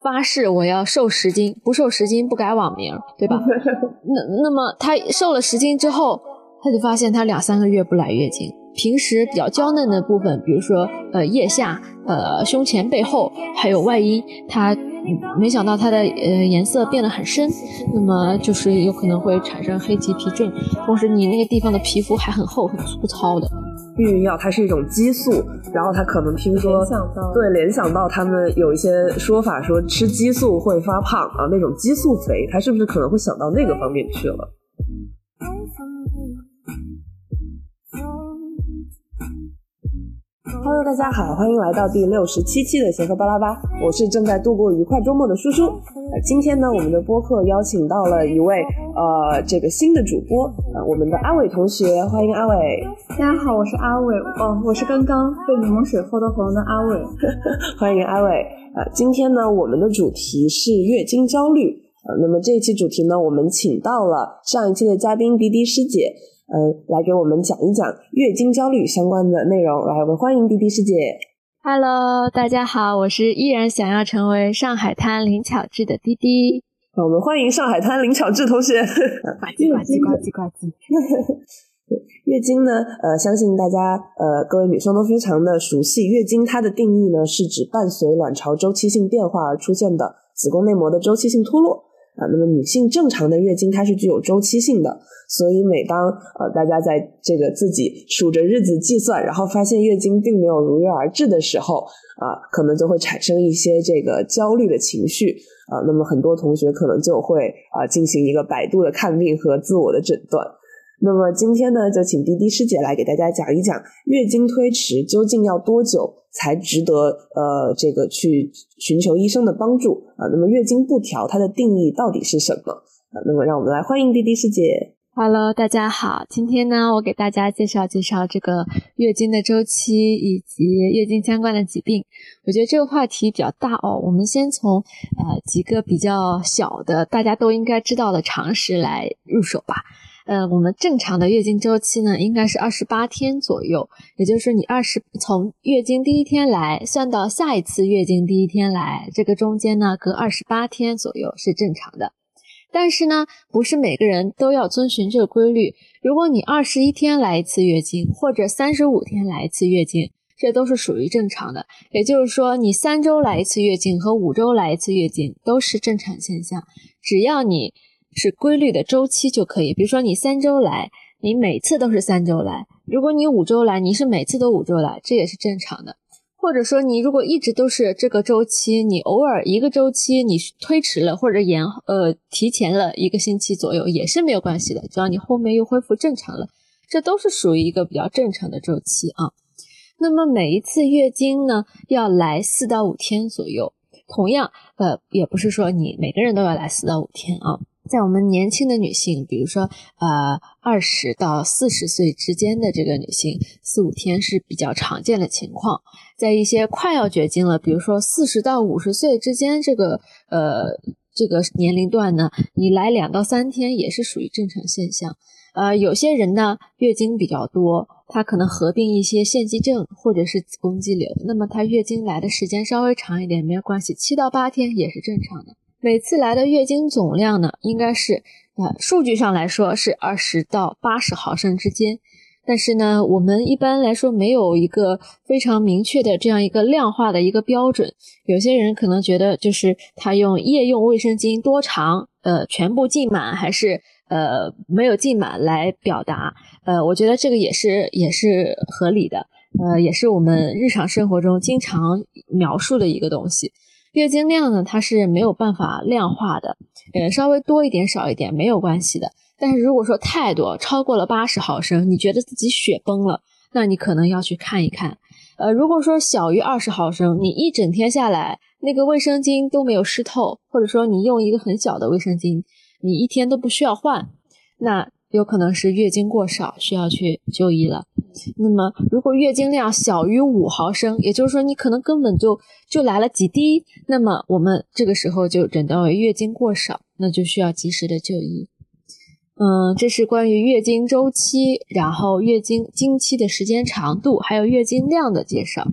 发誓我要瘦十斤，不瘦十斤不改网名，对吧？那那么他瘦了十斤之后，他就发现他两三个月不来月经。平时比较娇嫩的部分，比如说呃腋下、呃胸前、背后，还有外阴，它没想到它的呃颜色变得很深，那么就是有可能会产生黑棘皮症，同时你那个地方的皮肤还很厚很粗糙的。避孕药它是一种激素，然后他可能听说对联想到他们有一些说法说吃激素会发胖啊，那种激素肥，他是不是可能会想到那个方面去了？Hello，大家好，欢迎来到第六十七期的闲课巴拉巴，我是正在度过愉快周末的叔叔。呃，今天呢，我们的播客邀请到了一位呃这个新的主播，呃，我们的阿伟同学，欢迎阿伟。大家好，我是阿伟，哦，我是刚刚被柠檬水喝的红的阿伟，欢迎阿伟。呃，今天呢，我们的主题是月经焦虑，呃，那么这一期主题呢，我们请到了上一期的嘉宾迪迪师姐。嗯，来给我们讲一讲月经焦虑相关的内容。来，我们欢迎滴滴师姐。Hello，大家好，我是依然想要成为上海滩林巧稚的滴滴。我们欢迎上海滩林巧稚同学。呱唧呱唧呱唧呱唧。月经呢？呃，相信大家呃，各位女生都非常的熟悉。月经它的定义呢，是指伴随卵巢周期性变化而出现的子宫内膜的周期性脱落。啊，那么女性正常的月经它是具有周期性的，所以每当呃大家在这个自己数着日子计算，然后发现月经并没有如约而至的时候，啊，可能就会产生一些这个焦虑的情绪啊。那么很多同学可能就会啊进行一个百度的看病和自我的诊断。那么今天呢，就请滴滴师姐来给大家讲一讲月经推迟究竟要多久才值得呃这个去寻求医生的帮助啊？那么月经不调它的定义到底是什么啊？那么让我们来欢迎滴滴师姐。Hello，大家好，今天呢，我给大家介绍介绍这个月经的周期以及月经相关的疾病。我觉得这个话题比较大哦，我们先从呃几个比较小的大家都应该知道的常识来入手吧。呃，我们正常的月经周期呢，应该是二十八天左右，也就是，你二十从月经第一天来算到下一次月经第一天来，这个中间呢，隔二十八天左右是正常的。但是呢，不是每个人都要遵循这个规律。如果你二十一天来一次月经，或者三十五天来一次月经，这都是属于正常的。也就是说，你三周来一次月经和五周来一次月经都是正常现象，只要你。是规律的周期就可以，比如说你三周来，你每次都是三周来；如果你五周来，你是每次都五周来，这也是正常的。或者说你如果一直都是这个周期，你偶尔一个周期你推迟了或者延呃提前了一个星期左右也是没有关系的，只要你后面又恢复正常了，这都是属于一个比较正常的周期啊。那么每一次月经呢要来四到五天左右，同样呃也不是说你每个人都要来四到五天啊。在我们年轻的女性，比如说呃二十到四十岁之间的这个女性，四五天是比较常见的情况。在一些快要绝经了，比如说四十到五十岁之间这个呃这个年龄段呢，你来两到三天也是属于正常现象。呃，有些人呢月经比较多，她可能合并一些腺肌症或者是子宫肌瘤，那么她月经来的时间稍微长一点没有关系，七到八天也是正常的。每次来的月经总量呢，应该是呃数据上来说是二十到八十毫升之间，但是呢，我们一般来说没有一个非常明确的这样一个量化的一个标准。有些人可能觉得就是他用夜用卫生巾多长，呃，全部浸满还是呃没有浸满来表达，呃，我觉得这个也是也是合理的，呃，也是我们日常生活中经常描述的一个东西。月经量呢，它是没有办法量化的，呃，稍微多一点少一点没有关系的。但是如果说太多，超过了八十毫升，你觉得自己血崩了，那你可能要去看一看。呃，如果说小于二十毫升，你一整天下来那个卫生巾都没有湿透，或者说你用一个很小的卫生巾，你一天都不需要换，那。有可能是月经过少，需要去就医了。那么，如果月经量小于五毫升，也就是说你可能根本就就来了几滴，那么我们这个时候就诊断为月经过少，那就需要及时的就医。嗯，这是关于月经周期，然后月经经期的时间长度，还有月经量的介绍。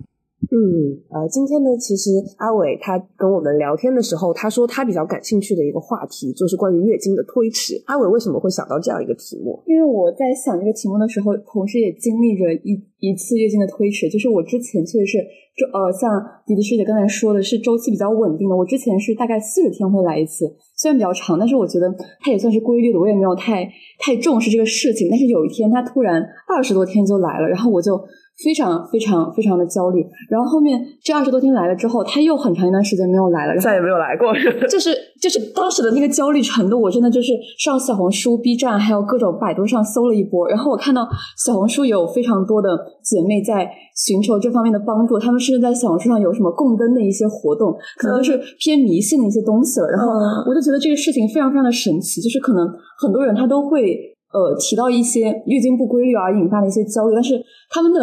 嗯，呃，今天呢，其实阿伟他跟我们聊天的时候，他说他比较感兴趣的一个话题就是关于月经的推迟。阿伟为什么会想到这样一个题目？因为我在想这个题目的时候，同时也经历着一一次月经的推迟。就是我之前确实是周呃，像迪迪师姐刚才说的是周期比较稳定的，我之前是大概四十天会来一次，虽然比较长，但是我觉得它也算是规律的，我也没有太太重视这个事情。但是有一天它突然二十多天就来了，然后我就。非常非常非常的焦虑，然后后面这二十多天来了之后，他又很长一段时间没有来了，再也没有来过。就是就是当时的那个焦虑程度，我真的就是上小红书、B 站，还有各种百度上搜了一波。然后我看到小红书有非常多的姐妹在寻求这方面的帮助，她们甚至在小红书上有什么供灯的一些活动，可能是偏迷信的一些东西了。然后我就觉得这个事情非常非常的神奇，就是可能很多人他都会。呃，提到一些月经不规律而引发的一些焦虑，但是他们的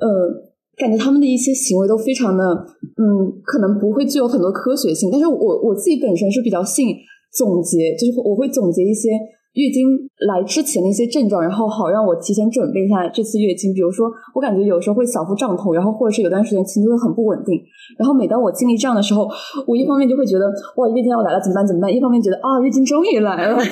呃，感觉他们的一些行为都非常的，嗯，可能不会具有很多科学性。但是我我自己本身是比较信总结，就是我会总结一些月经来之前的一些症状，然后好让我提前准备一下这次月经。比如说，我感觉有时候会小腹胀痛，然后或者是有段时间情绪会很不稳定。然后每当我经历这样的时候，我一方面就会觉得哇，月经要来了，怎么办？怎么办？一方面觉得啊，月经终于来了。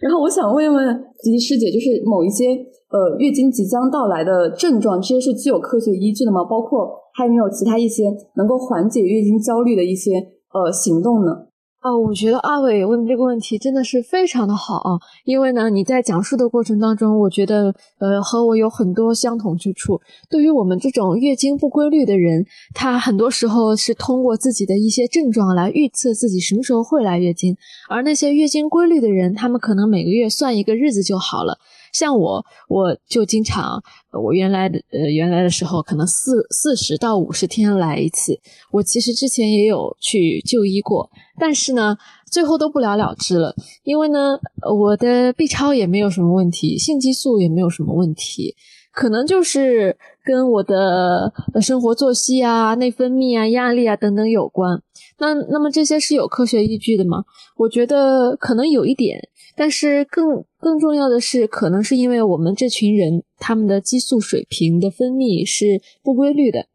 然后我想问问吉吉师姐，就是某一些呃月经即将到来的症状，这些是具有科学依据的吗？包括还有没有其他一些能够缓解月经焦虑的一些呃行动呢？啊，我觉得阿伟问这个问题真的是非常的好啊，因为呢，你在讲述的过程当中，我觉得呃和我有很多相同之处。对于我们这种月经不规律的人，他很多时候是通过自己的一些症状来预测自己什么时候会来月经，而那些月经规律的人，他们可能每个月算一个日子就好了。像我，我就经常，我原来的呃原来的时候，可能四四十到五十天来一次。我其实之前也有去就医过，但是呢，最后都不了了之了。因为呢，我的 B 超也没有什么问题，性激素也没有什么问题，可能就是跟我的生活作息啊、内分泌啊、压力啊等等有关。那那么这些是有科学依据的吗？我觉得可能有一点。但是更更重要的是，可能是因为我们这群人他们的激素水平的分泌是不规律的。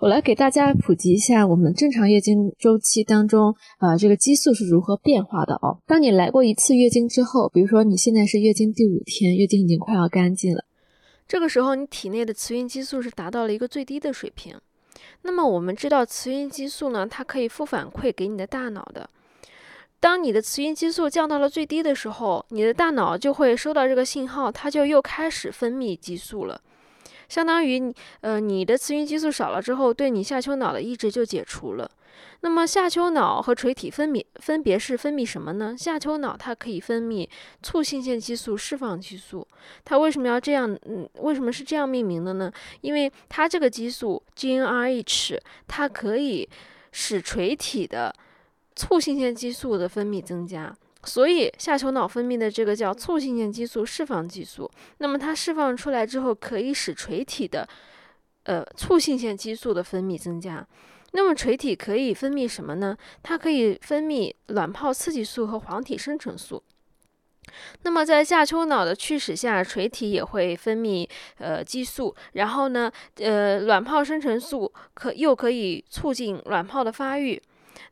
我来给大家普及一下，我们正常月经周期当中啊，这个激素是如何变化的哦。当你来过一次月经之后，比如说你现在是月经第五天，月经已经快要干净了，这个时候你体内的雌孕激素是达到了一个最低的水平。那么我们知道，雌孕激素呢，它可以负反馈给你的大脑的。当你的雌孕激素降到了最低的时候，你的大脑就会收到这个信号，它就又开始分泌激素了。相当于你，呃，你的雌孕激素少了之后，对你下丘脑的抑制就解除了。那么下丘脑和垂体分泌分别是分泌什么呢？下丘脑它可以分泌促性腺激素、释放激素。它为什么要这样？嗯，为什么是这样命名的呢？因为它这个激素 GnRH，它可以使垂体的。促性腺激素的分泌增加，所以下丘脑分泌的这个叫促性腺激素释放激素。那么它释放出来之后，可以使垂体的呃促性腺激素的分泌增加。那么垂体可以分泌什么呢？它可以分泌卵泡刺激素和黄体生成素。那么在下丘脑的驱使下，垂体也会分泌呃激素，然后呢呃卵泡生成素可又可以促进卵泡的发育。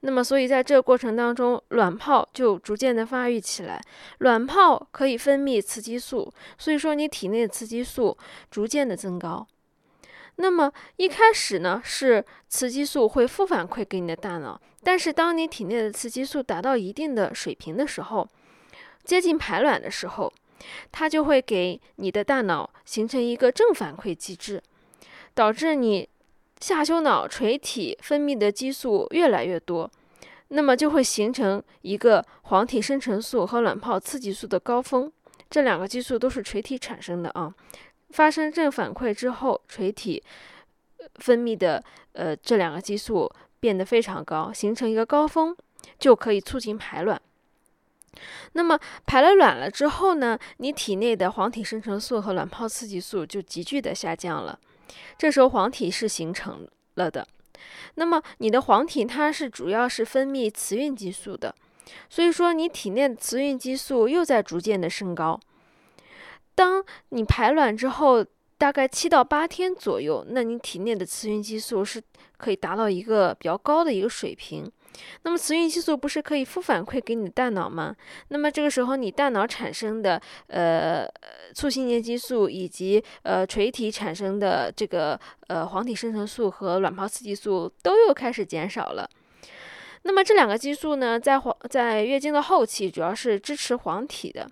那么，所以在这个过程当中，卵泡就逐渐的发育起来。卵泡可以分泌雌激素，所以说你体内的雌激素逐渐的增高。那么一开始呢，是雌激素会负反馈给你的大脑，但是当你体内的雌激素达到一定的水平的时候，接近排卵的时候，它就会给你的大脑形成一个正反馈机制，导致你。下丘脑垂体分泌的激素越来越多，那么就会形成一个黄体生成素和卵泡刺激素的高峰。这两个激素都是垂体产生的啊。发生正反馈之后，垂体分泌的呃这两个激素变得非常高，形成一个高峰，就可以促进排卵。那么排了卵了之后呢，你体内的黄体生成素和卵泡刺激素就急剧的下降了。这时候黄体是形成了的，那么你的黄体它是主要是分泌雌孕激素的，所以说你体内的雌孕激素又在逐渐的升高。当你排卵之后，大概七到八天左右，那你体内的雌孕激素是可以达到一个比较高的一个水平。那么雌孕激素不是可以负反馈给你的大脑吗？那么这个时候你大脑产生的呃促性腺激素以及呃垂体产生的这个呃黄体生成素和卵泡刺激素都又开始减少了。那么这两个激素呢，在黄在月经的后期主要是支持黄体的。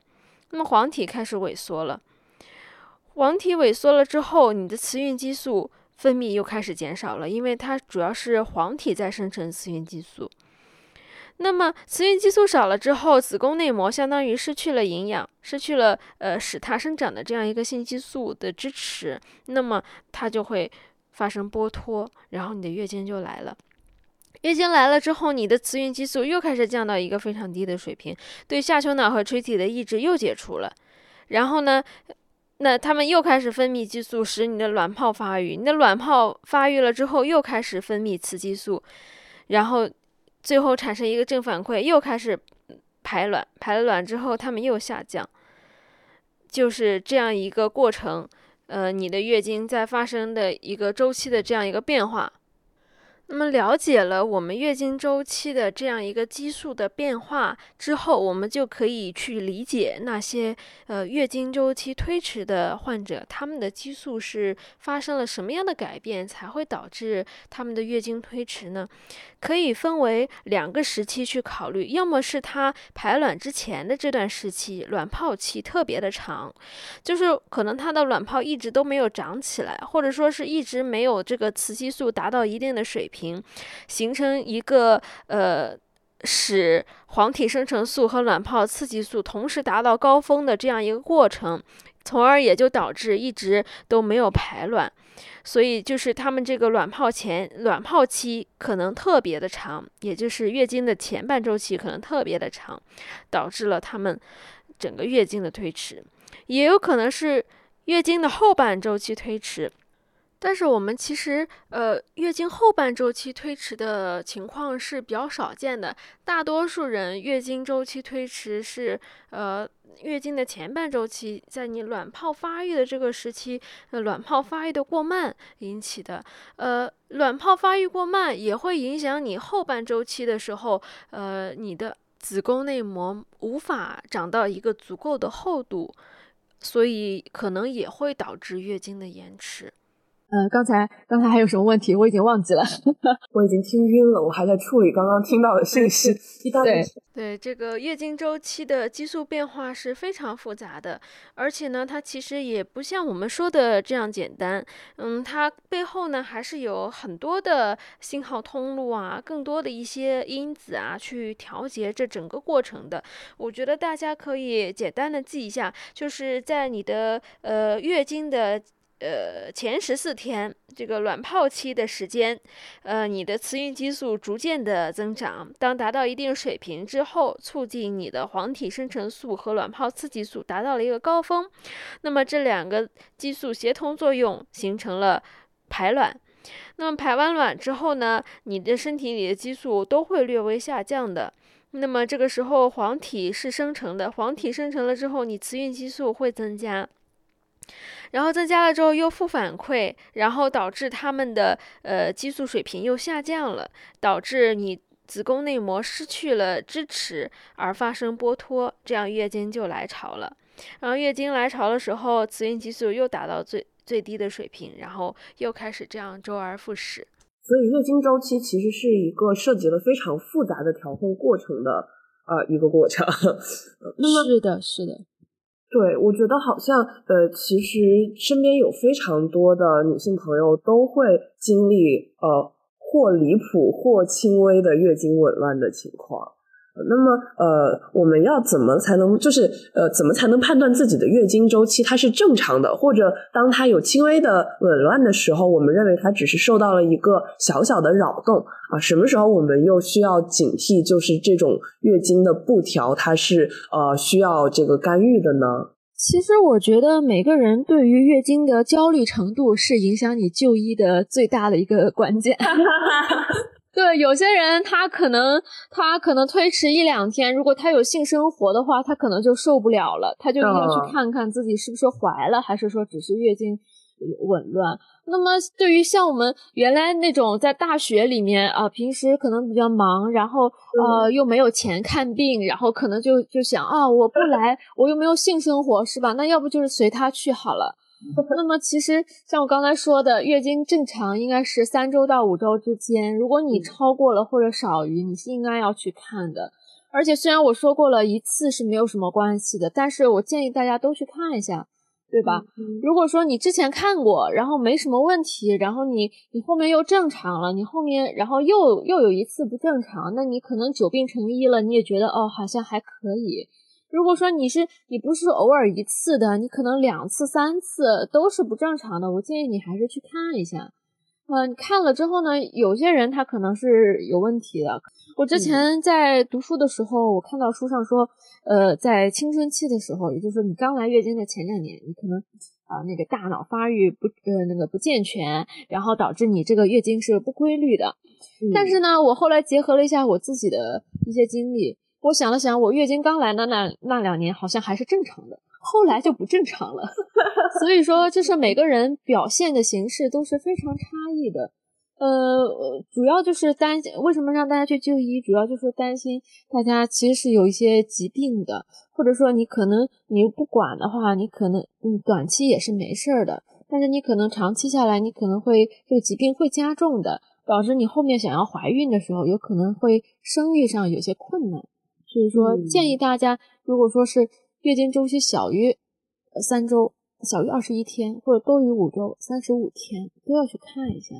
那么黄体开始萎缩了，黄体萎缩了之后，你的雌孕激素。分泌又开始减少了，因为它主要是黄体在生成雌孕激素。那么雌孕激素少了之后，子宫内膜相当于失去了营养，失去了呃使它生长的这样一个性激素的支持，那么它就会发生剥脱，然后你的月经就来了。月经来了之后，你的雌孕激素又开始降到一个非常低的水平，对下丘脑和垂体的抑制又解除了，然后呢？那他们又开始分泌激素，使你的卵泡发育。你的卵泡发育了之后，又开始分泌雌激素，然后最后产生一个正反馈，又开始排卵。排了卵之后，它们又下降，就是这样一个过程。呃，你的月经在发生的一个周期的这样一个变化。那么了解了我们月经周期的这样一个激素的变化之后，我们就可以去理解那些呃月经周期推迟的患者，他们的激素是发生了什么样的改变，才会导致他们的月经推迟呢？可以分为两个时期去考虑，要么是他排卵之前的这段时期，卵泡期特别的长，就是可能他的卵泡一直都没有长起来，或者说是一直没有这个雌激素达到一定的水平。形成一个呃，使黄体生成素和卵泡刺激素同时达到高峰的这样一个过程，从而也就导致一直都没有排卵，所以就是他们这个卵泡前卵泡期可能特别的长，也就是月经的前半周期可能特别的长，导致了他们整个月经的推迟，也有可能是月经的后半周期推迟。但是我们其实，呃，月经后半周期推迟的情况是比较少见的。大多数人月经周期推迟是，呃，月经的前半周期，在你卵泡发育的这个时期，呃，卵泡发育的过慢引起的。呃，卵泡发育过慢也会影响你后半周期的时候，呃，你的子宫内膜无法长到一个足够的厚度，所以可能也会导致月经的延迟。呃，刚才刚才还有什么问题？我已经忘记了，我已经听晕了，我还在处理刚刚听到的信息。对对，这个月经周期的激素变化是非常复杂的，而且呢，它其实也不像我们说的这样简单。嗯，它背后呢还是有很多的信号通路啊，更多的一些因子啊，去调节这整个过程的。我觉得大家可以简单的记一下，就是在你的呃月经的。呃，前十四天这个卵泡期的时间，呃，你的雌孕激素逐渐的增长，当达到一定水平之后，促进你的黄体生成素和卵泡刺激素达到了一个高峰，那么这两个激素协同作用形成了排卵。那么排完卵之后呢，你的身体里的激素都会略微下降的。那么这个时候黄体是生成的，黄体生成了之后，你雌孕激素会增加。然后增加了之后又负反馈，然后导致他们的呃激素水平又下降了，导致你子宫内膜失去了支持而发生剥脱，这样月经就来潮了。然后月经来潮的时候，雌孕激素又达到最最低的水平，然后又开始这样周而复始。所以月经周期其实是一个涉及了非常复杂的调控过程的呃一个过程。那么是的，是的。对，我觉得好像，呃，其实身边有非常多的女性朋友都会经历，呃，或离谱或轻微的月经紊乱的情况。那么，呃，我们要怎么才能，就是呃，怎么才能判断自己的月经周期它是正常的，或者当它有轻微的紊乱的时候，我们认为它只是受到了一个小小的扰动啊？什么时候我们又需要警惕，就是这种月经的不调，它是呃需要这个干预的呢？其实我觉得每个人对于月经的焦虑程度是影响你就医的最大的一个关键。对，有些人他可能他可能推迟一两天，如果他有性生活的话，他可能就受不了了，他就要去看看自己是不是怀了，还是说只是月经紊乱。那么对于像我们原来那种在大学里面啊，平时可能比较忙，然后呃又没有钱看病，然后可能就就想啊，我不来，我又没有性生活，是吧？那要不就是随他去好了。那么其实像我刚才说的，月经正常应该是三周到五周之间，如果你超过了或者少于，你是应该要去看的。而且虽然我说过了一次是没有什么关系的，但是我建议大家都去看一下，对吧？如果说你之前看过，然后没什么问题，然后你你后面又正常了，你后面然后又又有一次不正常，那你可能久病成医了，你也觉得哦好像还可以。如果说你是你不是偶尔一次的，你可能两次三次都是不正常的，我建议你还是去看一下。呃，你看了之后呢，有些人他可能是有问题的。我之前在读书的时候，我看到书上说，呃，在青春期的时候，也就是你刚来月经的前两年，你可能啊那个大脑发育不呃那个不健全，然后导致你这个月经是不规律的。但是呢，我后来结合了一下我自己的一些经历，我想了想，我月经刚来的那那两年好像还是正常的。后来就不正常了，所以说就是每个人表现的形式都是非常差异的，呃，主要就是担心为什么让大家去就医，主要就是担心大家其实是有一些疾病的，或者说你可能你不管的话，你可能嗯短期也是没事儿的，但是你可能长期下来，你可能会这个疾病会加重的，导致你后面想要怀孕的时候，有可能会生育上有些困难，所以说建议大家如果说是。月经周期小于三周，小于二十一天，或者多于五周，三十五天都要去看一下。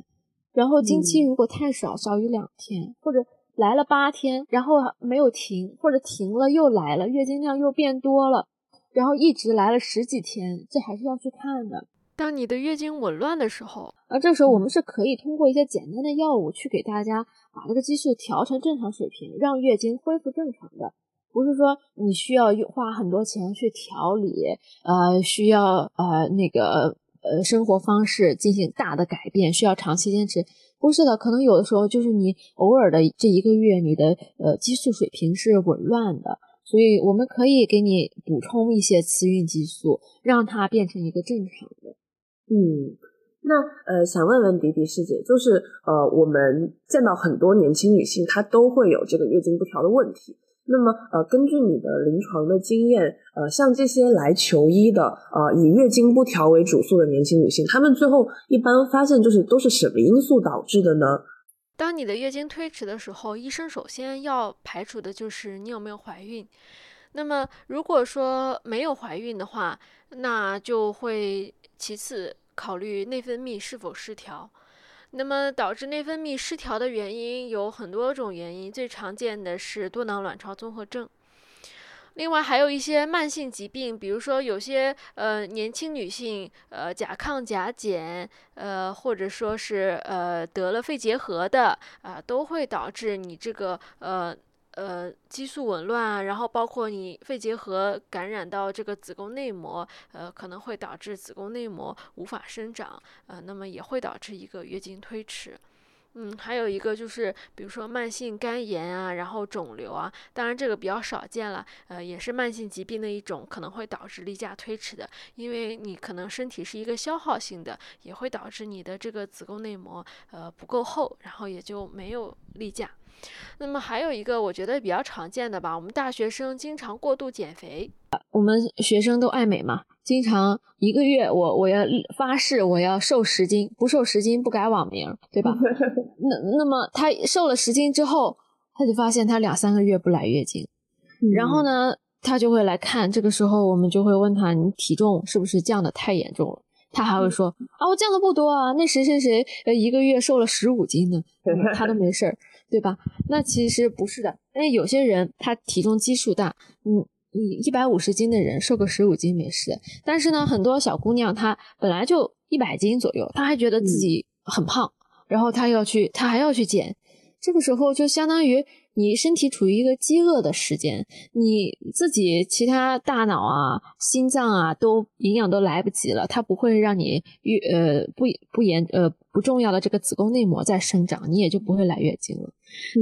然后经期如果太少，小于两天，或者来了八天，然后没有停，或者停了又来了，月经量又变多了，然后一直来了十几天，这还是要去看的。当你的月经紊乱的时候，而这时候我们是可以通过一些简单的药物去给大家把这个激素调成正常水平，让月经恢复正常的。不是说你需要花很多钱去调理，呃，需要呃那个呃生活方式进行大的改变，需要长期坚持。不是的，可能有的时候就是你偶尔的这一个月，你的呃激素水平是紊乱的，所以我们可以给你补充一些雌孕激素，让它变成一个正常的。嗯，那呃想问问迪迪师姐，就是呃我们见到很多年轻女性，她都会有这个月经不调的问题。那么，呃，根据你的临床的经验，呃，像这些来求医的，呃，以月经不调为主诉的年轻女性，她们最后一般发现就是都是什么因素导致的呢？当你的月经推迟的时候，医生首先要排除的就是你有没有怀孕。那么，如果说没有怀孕的话，那就会其次考虑内分泌是否失调。那么导致内分泌失调的原因有很多种原因，最常见的是多囊卵巢综合症。另外还有一些慢性疾病，比如说有些呃年轻女性呃甲亢甲减，呃或者说是呃得了肺结核的啊，都会导致你这个呃。呃，激素紊乱啊，然后包括你肺结核感染到这个子宫内膜，呃，可能会导致子宫内膜无法生长，呃，那么也会导致一个月经推迟。嗯，还有一个就是，比如说慢性肝炎啊，然后肿瘤啊，当然这个比较少见了，呃，也是慢性疾病的一种，可能会导致例假推迟的，因为你可能身体是一个消耗性的，也会导致你的这个子宫内膜呃不够厚，然后也就没有例假。那么还有一个我觉得比较常见的吧，我们大学生经常过度减肥。我们学生都爱美嘛，经常一个月我我要发誓我要瘦十斤，不瘦十斤不改网名，对吧？那那么他瘦了十斤之后，他就发现他两三个月不来月经，然后呢，他就会来看，这个时候我们就会问他，你体重是不是降的太严重了？他还会说啊，我降的不多啊，那谁谁谁呃一个月瘦了十五斤呢，他都没事儿。对吧？那其实不是的，因为有些人他体重基数大，嗯，你一百五十斤的人瘦个十五斤没事。但是呢，很多小姑娘她本来就一百斤左右，她还觉得自己很胖，然后她要去，她还要去减，这个时候就相当于。你身体处于一个饥饿的时间，你自己其他大脑啊、心脏啊都营养都来不及了，它不会让你越呃不不严呃不重要的这个子宫内膜在生长，你也就不会来月经了。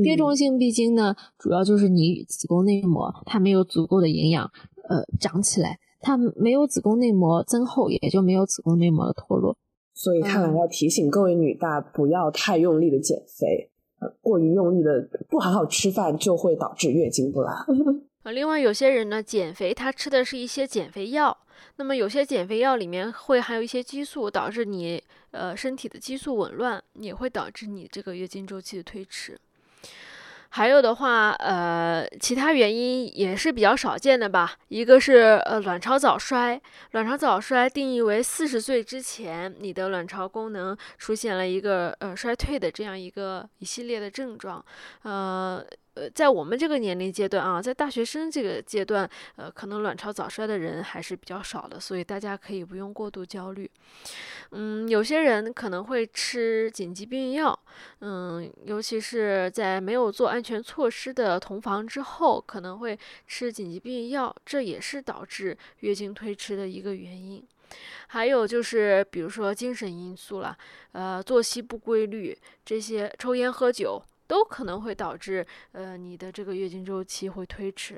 变种性闭经呢，主要就是你子宫内膜它没有足够的营养呃长起来，它没有子宫内膜增厚，也就没有子宫内膜的脱落。所以看来要提醒各位女大不要太用力的减肥，过于用力的不好好吃饭就会导致月经不来。啊，另外有些人呢，减肥他吃的是一些减肥药，那么有些减肥药里面会含有一些激素，导致你呃身体的激素紊乱，也会导致你这个月经周期的推迟。还有的话，呃，其他原因也是比较少见的吧。一个是呃卵巢早衰，卵巢早衰定义为四十岁之前，你的卵巢功能出现了一个呃衰退的这样一个一系列的症状，呃。呃，在我们这个年龄阶段啊，在大学生这个阶段，呃，可能卵巢早衰的人还是比较少的，所以大家可以不用过度焦虑。嗯，有些人可能会吃紧急避孕药，嗯，尤其是在没有做安全措施的同房之后，可能会吃紧急避孕药，这也是导致月经推迟的一个原因。还有就是，比如说精神因素了，呃，作息不规律，这些抽烟喝酒。都可能会导致，呃，你的这个月经周期会推迟。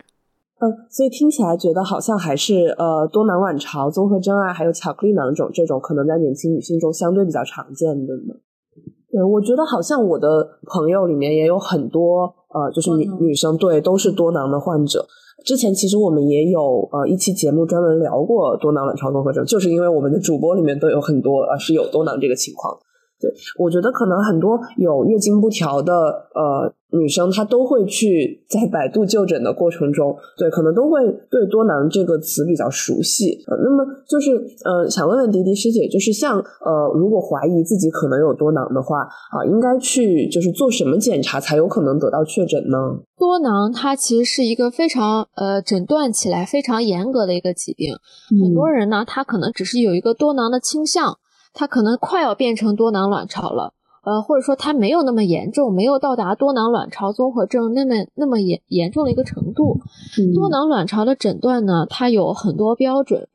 嗯，所以听起来觉得好像还是呃多囊卵巢综合征啊，还有巧克力囊肿这种可能在年轻女性中相对比较常见的呢。对，我觉得好像我的朋友里面也有很多呃，就是女女生对都是多囊的患者。之前其实我们也有呃一期节目专门聊过多囊卵巢综合征，就是因为我们的主播里面都有很多呃是有多囊这个情况。对，我觉得可能很多有月经不调的呃女生，她都会去在百度就诊的过程中，对，可能都会对多囊这个词比较熟悉。呃，那么就是呃，想问问迪迪师姐，就是像呃，如果怀疑自己可能有多囊的话啊，应该去就是做什么检查才有可能得到确诊呢？多囊它其实是一个非常呃诊断起来非常严格的一个疾病，很多人呢，他可能只是有一个多囊的倾向。它可能快要变成多囊卵巢了，呃，或者说它没有那么严重，没有到达多囊卵巢综合症那么那么严严重的一个程度。多囊卵巢的诊断呢，它有很多标准。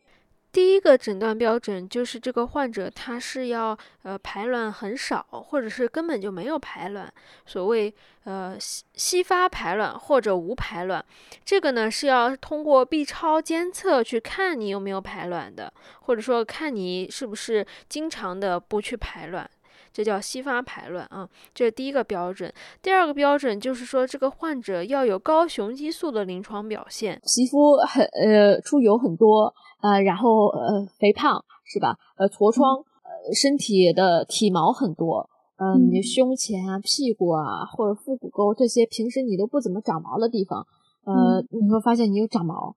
第一个诊断标准就是这个患者他是要呃排卵很少，或者是根本就没有排卵，所谓呃稀稀发排卵或者无排卵，这个呢是要通过 B 超监测去看你有没有排卵的，或者说看你是不是经常的不去排卵，这叫稀发排卵啊，这是第一个标准。第二个标准就是说这个患者要有高雄激素的临床表现，皮肤很呃出油很多。呃，然后呃，肥胖是吧？呃，痤疮，呃，身体的体毛很多，嗯，你胸前啊、屁股啊或者腹股沟这些平时你都不怎么长毛的地方，呃，你会发现你有长毛，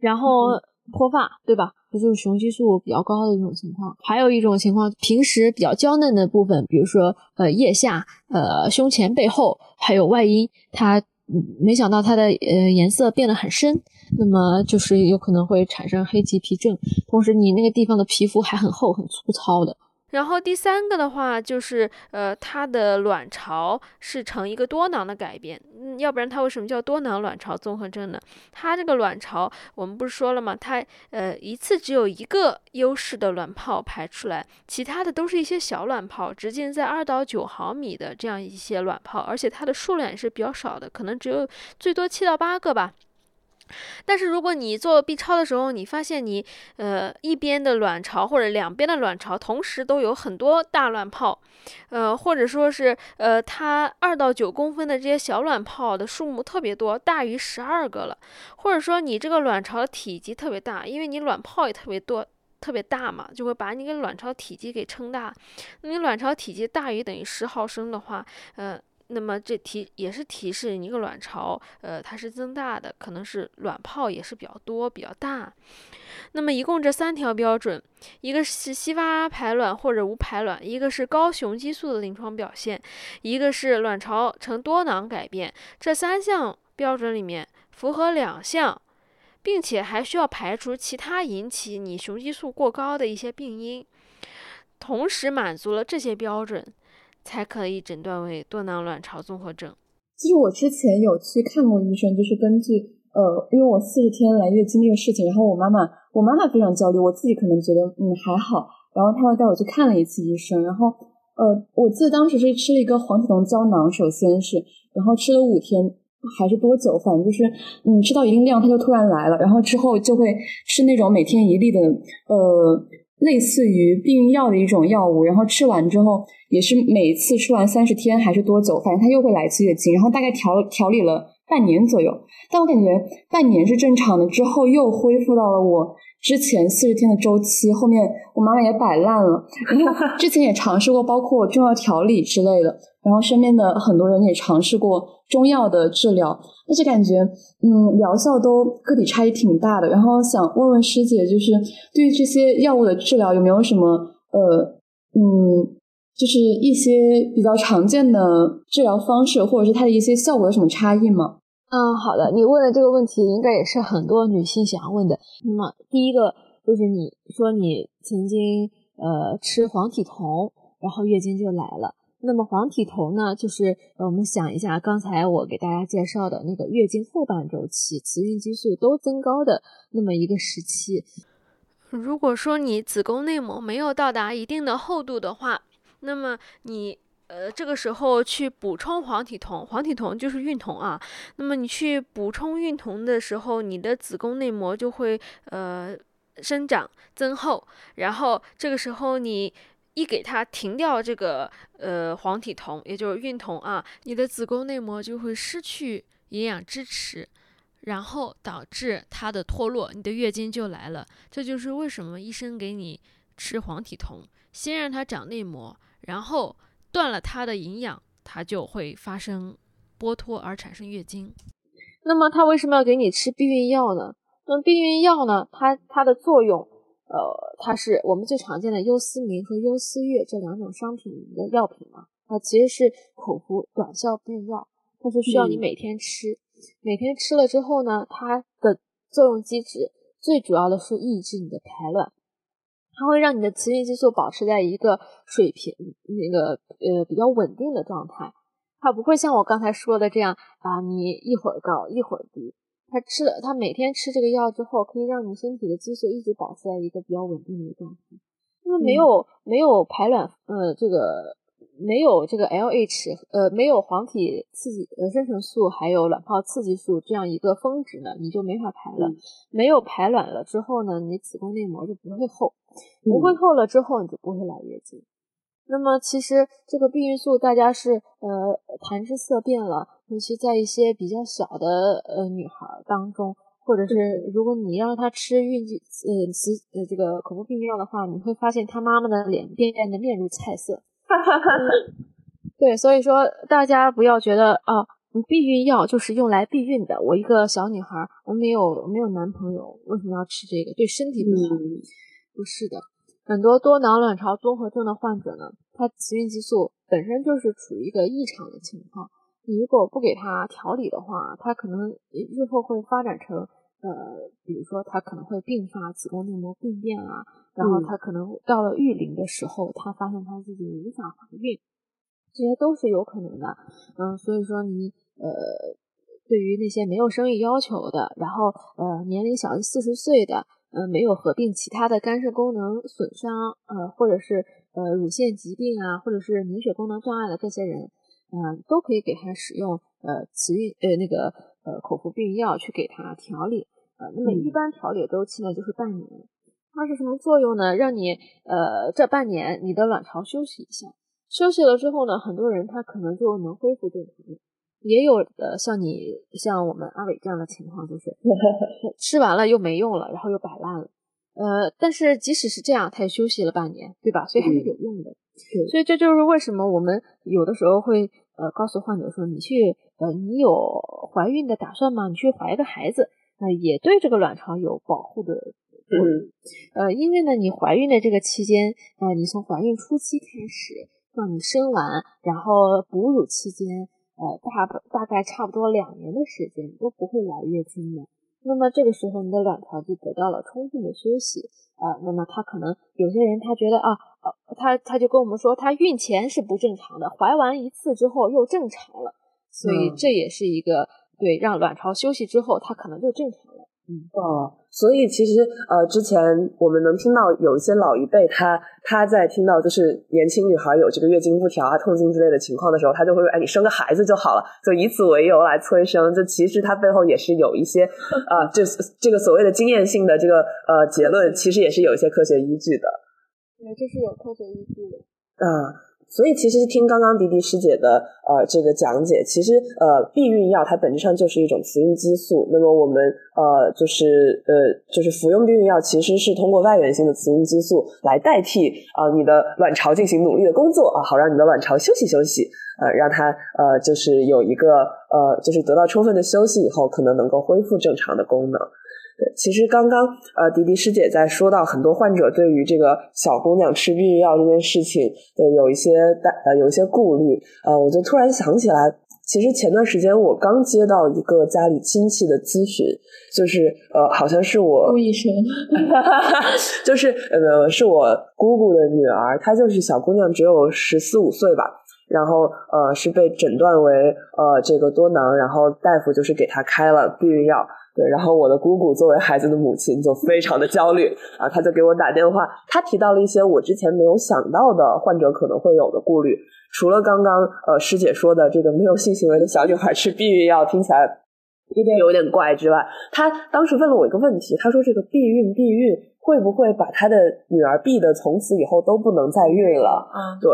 然后脱发，对吧？这就是雄激素比较高的一种情况。还有一种情况，平时比较娇嫩的部分，比如说呃腋下、呃胸前、背后，还有外阴，它。没想到它的呃颜色变得很深，那么就是有可能会产生黑棘皮症，同时你那个地方的皮肤还很厚很粗糙的。然后第三个的话就是，呃，它的卵巢是呈一个多囊的改变，嗯，要不然它为什么叫多囊卵巢综合征呢？它这个卵巢，我们不是说了吗？它呃一次只有一个优势的卵泡排出来，其他的都是一些小卵泡，直径在二到九毫米的这样一些卵泡，而且它的数量也是比较少的，可能只有最多七到八个吧。但是如果你做 B 超的时候，你发现你呃一边的卵巢或者两边的卵巢同时都有很多大卵泡，呃或者说是呃它二到九公分的这些小卵泡的数目特别多，大于十二个了，或者说你这个卵巢的体积特别大，因为你卵泡也特别多特别大嘛，就会把你个卵巢体积给撑大。你卵巢体积大于等于十毫升的话，呃。那么这提也是提示你一个卵巢，呃，它是增大的，可能是卵泡也是比较多、比较大。那么一共这三条标准，一个是稀发排卵或者无排卵，一个是高雄激素的临床表现，一个是卵巢呈多囊改变。这三项标准里面符合两项，并且还需要排除其他引起你雄激素过高的一些病因，同时满足了这些标准。才可以诊断为多囊卵巢综合症。其实我之前有去看过医生，就是根据呃，因为我四十天来月经这个事情，然后我妈妈，我妈妈非常焦虑，我自己可能觉得嗯还好，然后她又带我去看了一次医生，然后呃，我记得当时是吃了一个黄体酮胶囊，首先是，然后吃了五天还是多久，反正就是嗯吃到一定量它就突然来了，然后之后就会吃那种每天一粒的呃。类似于避孕药的一种药物，然后吃完之后也是每次吃完三十天还是多久，反正它又会来一次月经，然后大概调调理了半年左右。但我感觉半年是正常的，之后又恢复到了我之前四十天的周期。后面我妈妈也摆烂了，然后之前也尝试过包括中药调理之类的，然后身边的很多人也尝试过中药的治疗，但是感觉嗯疗效都个体差异挺大的。然后想问问师姐，就是对于这些药物的治疗有没有什么呃嗯，就是一些比较常见的治疗方式，或者是它的一些效果有什么差异吗？嗯，好的，你问的这个问题应该也是很多女性想要问的。那么第一个就是你说你曾经呃吃黄体酮，然后月经就来了。那么黄体酮呢，就是我们想一下刚才我给大家介绍的那个月经后半周期雌孕激素都增高的那么一个时期。如果说你子宫内膜没有到达一定的厚度的话，那么你。呃，这个时候去补充黄体酮，黄体酮就是孕酮啊。那么你去补充孕酮的时候，你的子宫内膜就会呃生长增厚。然后这个时候你一给它停掉这个呃黄体酮，也就是孕酮啊，你的子宫内膜就会失去营养支持，然后导致它的脱落，你的月经就来了。这就是为什么医生给你吃黄体酮，先让它长内膜，然后。断了它的营养，它就会发生剥脱而产生月经。那么他为什么要给你吃避孕药呢？那避孕药呢？它它的作用，呃，它是我们最常见的优思明和优思悦这两种商品的药品嘛？它其实是口服短效避孕药，它是需要你每天吃。每天吃了之后呢，它的作用机制最主要的是抑制你的排卵。它会让你的雌孕激素保持在一个水平，那个呃比较稳定的状态。它不会像我刚才说的这样啊，你一会儿高一会儿低。它吃了，它每天吃这个药之后，可以让你身体的激素一直保持在一个比较稳定的状态。因为没有没有排卵，呃，这个。没有这个 LH，呃，没有黄体刺激呃生成素，还有卵泡刺激素这样一个峰值呢，你就没法排卵。没有排卵了之后呢，你子宫内膜就不会厚，不会厚了之后你就不会来月经。那么其实这个避孕素大家是呃谈之色变了，尤其在一些比较小的呃女孩当中，或者是如果你让她吃孕激呃雌呃这个口服避孕药的话，你会发现她妈妈的脸变得面如菜色。对，所以说大家不要觉得啊，避孕药就是用来避孕的。我一个小女孩，我没有没有男朋友，为什么要吃这个？对身体不好？不是的，很多多囊卵巢综合症的患者呢，他雌孕激素本身就是处于一个异常的情况。你如果不给他调理的话，他可能日后会发展成呃，比如说他可能会并发子宫内膜病变啊。然后她可能到了育龄的时候，她发现她自己无法怀孕，这些都是有可能的。嗯，所以说你呃，对于那些没有生育要求的，然后呃年龄小于四十岁的，呃没有合并其他的肝肾功能损伤，呃或者是呃乳腺疾病啊，或者是凝血功能障碍的这些人，嗯都可以给他使用呃雌孕呃那个呃口服避孕药去给他调理。呃，那么一般调理周期呢就是半年。它是什么作用呢？让你呃这半年你的卵巢休息一下，休息了之后呢，很多人他可能就能恢复正常。也有的像你像我们阿伟这样的情况，就是 吃完了又没用了，然后又摆烂了。呃，但是即使是这样，他也休息了半年，对吧？所以还是有用的。所以这就是为什么我们有的时候会呃告诉患者说，你去呃你有怀孕的打算吗？你去怀一个孩子，呃也对这个卵巢有保护的。嗯，呃，因为呢，你怀孕的这个期间，呃，你从怀孕初期开始到你生完，然后哺乳期间，呃，大大概差不多两年的时间都不会来月经的。那么这个时候，你的卵巢就得到了充分的休息。啊，那么他可能有些人他觉得啊，呃，他他就跟我们说，他孕前是不正常的，怀完一次之后又正常了，所以这也是一个对，让卵巢休息之后，它可能就正常了。哦，所以其实呃，之前我们能听到有一些老一辈，他他在听到就是年轻女孩有这个月经不调啊、痛经之类的情况的时候，他就会说：“哎，你生个孩子就好了。”就以此为由来催生。就其实他背后也是有一些啊，这 这个所谓的经验性的这个呃结论，其实也是有一些科学依据的。对这是有科学依据的。啊。所以其实听刚刚迪迪师姐的呃这个讲解，其实呃避孕药它本质上就是一种雌孕激素。那么我们呃就是呃就是服用避孕药，其实是通过外源性的雌孕激素来代替啊你的卵巢进行努力的工作啊，好让你的卵巢休息休息，呃让它呃就是有一个呃就是得到充分的休息以后，可能能够恢复正常的功能。其实刚刚呃，迪迪师姐在说到很多患者对于这个小姑娘吃避孕药这件事情的有一些担呃有一些顾虑呃，我就突然想起来，其实前段时间我刚接到一个家里亲戚的咨询，就是呃好像是我顾医生，就是呃是我姑姑的女儿，她就是小姑娘，只有十四五岁吧，然后呃是被诊断为呃这个多囊，然后大夫就是给她开了避孕药。对，然后我的姑姑作为孩子的母亲就非常的焦虑啊，她就给我打电话，她提到了一些我之前没有想到的患者可能会有的顾虑。除了刚刚呃师姐说的这个没有性行为的小女孩吃避孕药听起来有点有点怪之外，她当时问了我一个问题，她说这个避孕避孕会不会把她的女儿避的从此以后都不能再孕了？啊，对，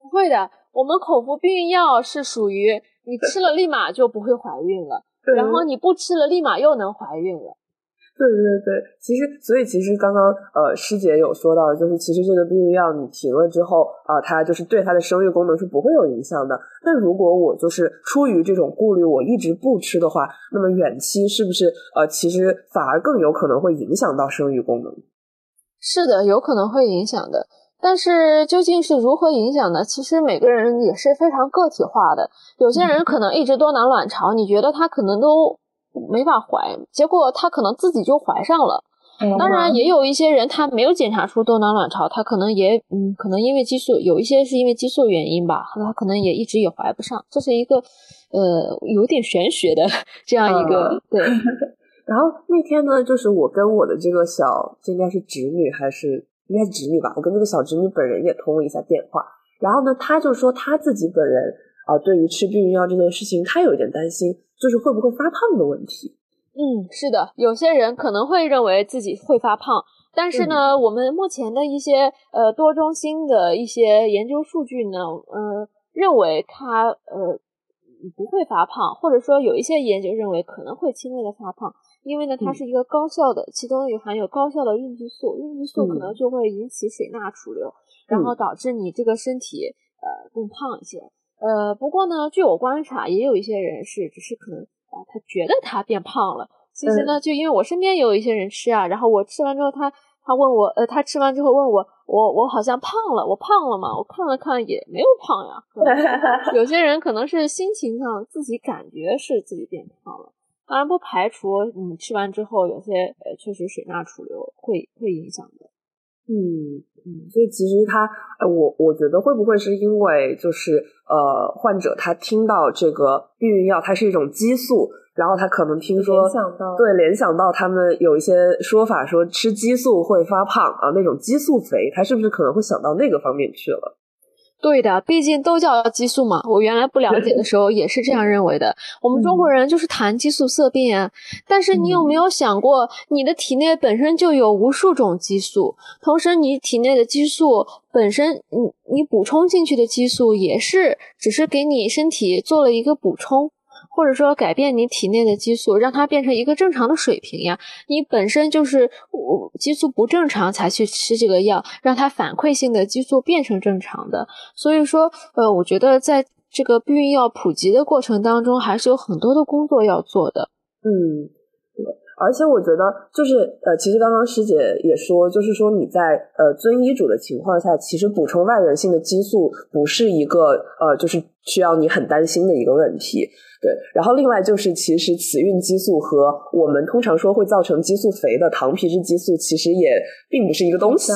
不会的，我们口服避孕药是属于你吃了立马就不会怀孕了。然后你不吃了，立马又能怀孕了。对对对，其实所以其实刚刚呃师姐有说到，就是其实这个避孕药你停了之后啊，它就是对它的生育功能是不会有影响的。那如果我就是出于这种顾虑，我一直不吃的话，那么远期是不是呃其实反而更有可能会影响到生育功能？是的，有可能会影响的。但是究竟是如何影响呢？其实每个人也是非常个体化的。有些人可能一直多囊卵巢，你觉得他可能都没法怀，结果他可能自己就怀上了。当然，也有一些人他没有检查出多囊卵巢，他可能也嗯，可能因为激素有一些是因为激素原因吧，他可能也一直也怀不上。这是一个呃有点玄学的这样一个对。然后那天呢，就是我跟我的这个小，这应该是侄女还是？应该是侄女吧，我跟这个小侄女本人也通了一下电话，然后呢，她就说她自己本人啊，对于吃避孕药这件事情，她有一点担心，就是会不会发胖的问题。嗯，是的，有些人可能会认为自己会发胖，但是呢，我们目前的一些呃多中心的一些研究数据呢，呃，认为他呃不会发胖，或者说有一些研究认为可能会轻微的发胖。因为呢，它是一个高效的，其中也含有高效的孕激素，孕激素可能就会引起水钠储留，然后导致你这个身体呃更胖一些。呃，不过呢，据我观察，也有一些人是只是可能啊，他觉得他变胖了。其实呢，就因为我身边有一些人吃啊，然后我吃完之后，他他问我，呃，他吃完之后问我，我我好像胖了，我胖了吗？我看了看也没有胖呀。有些人可能是心情上自己感觉是自己变胖了。当然不排除你吃完之后有些呃确实水钠储留会会影响的，嗯嗯，所以其实他呃我我觉得会不会是因为就是呃患者他听到这个避孕药它是一种激素，然后他可能听说联想到对联想到他们有一些说法说吃激素会发胖啊那种激素肥，他是不是可能会想到那个方面去了？对的，毕竟都叫激素嘛。我原来不了解的时候也是这样认为的。我们中国人就是谈激素色变啊。但是你有没有想过，你的体内本身就有无数种激素，同时你体内的激素本身，你你补充进去的激素也是只是给你身体做了一个补充。或者说改变你体内的激素，让它变成一个正常的水平呀。你本身就是激素不正常才去吃这个药，让它反馈性的激素变成正常的。所以说，呃，我觉得在这个避孕药普及的过程当中，还是有很多的工作要做的。嗯，而且我觉得，就是呃，其实刚刚师姐也说，就是说你在呃遵医嘱的情况下，其实补充外源性的激素不是一个呃，就是需要你很担心的一个问题。对，然后另外就是，其实雌孕激素和我们通常说会造成激素肥的糖皮质激素，其实也并不是一个东西。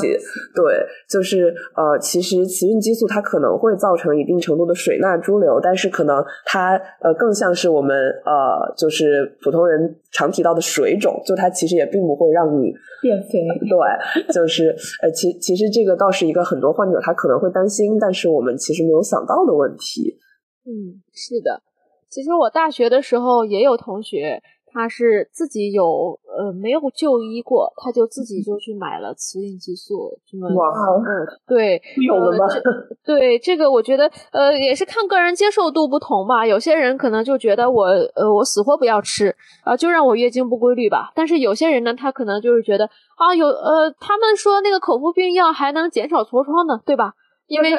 对，就是呃，其实雌孕激素它可能会造成一定程度的水钠潴留，但是可能它呃更像是我们呃就是普通人常提到的水肿，就它其实也并不会让你变肥。对，就是呃其其实这个倒是一个很多患者他可能会担心，但是我们其实没有想到的问题。嗯，是的。其实我大学的时候也有同学，他是自己有呃没有就医过，他就自己就去买了雌孕激素，这么哇，嗯对，有了吗？对这个，我觉得呃也是看个人接受度不同吧。有些人可能就觉得我呃我死活不要吃啊、就让我月经不规律吧。但是有些人呢，他可能就是觉得啊有呃他们说那个口服避孕药还能减少痤疮呢，对吧？因为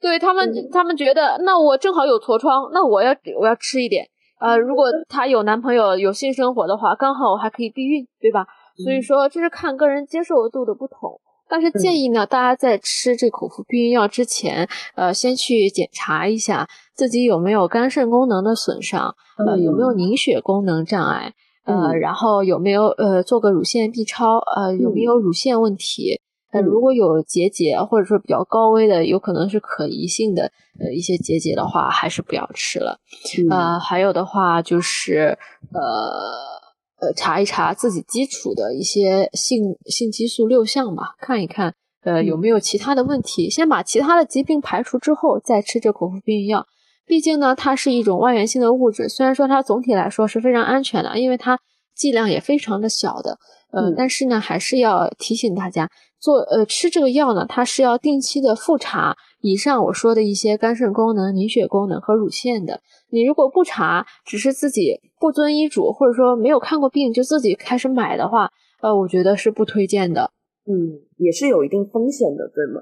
对他们他们觉得那我正好有痤疮，那我要我要吃一点。呃，如果她有男朋友有性生活的话，刚好我还可以避孕，对吧？所以说这是看个人接受度的不同。但是建议呢，大家在吃这口服避孕药之前，呃，先去检查一下自己有没有肝肾功能的损伤，呃，有没有凝血功能障碍，呃，嗯然后有没有呃做个乳腺 B 超，呃，有没有乳腺问题。呃，嗯如果有结节或者说比较高危的，有可能是可疑性的呃一些结节的话，还是不要吃了。嗯呃，还有的话就是呃呃查一查自己基础的一些性性激素六项吧，看一看呃有没有其他的问题，先把其他的疾病排除之后再吃这口服避孕药。毕竟呢，它是一种外源性的物质，虽然说它总体来说是非常安全的，因为它剂量也非常的小的，呃，嗯但是呢，还是要提醒大家，做呃吃这个药呢，它是要定期的复查以上我说的一些肝肾功能、凝血功能和乳腺的。你如果不查，只是自己不遵医嘱，或者说没有看过病就自己开始买的话，呃，我觉得是不推荐的。嗯，也是有一定风险的，对吗？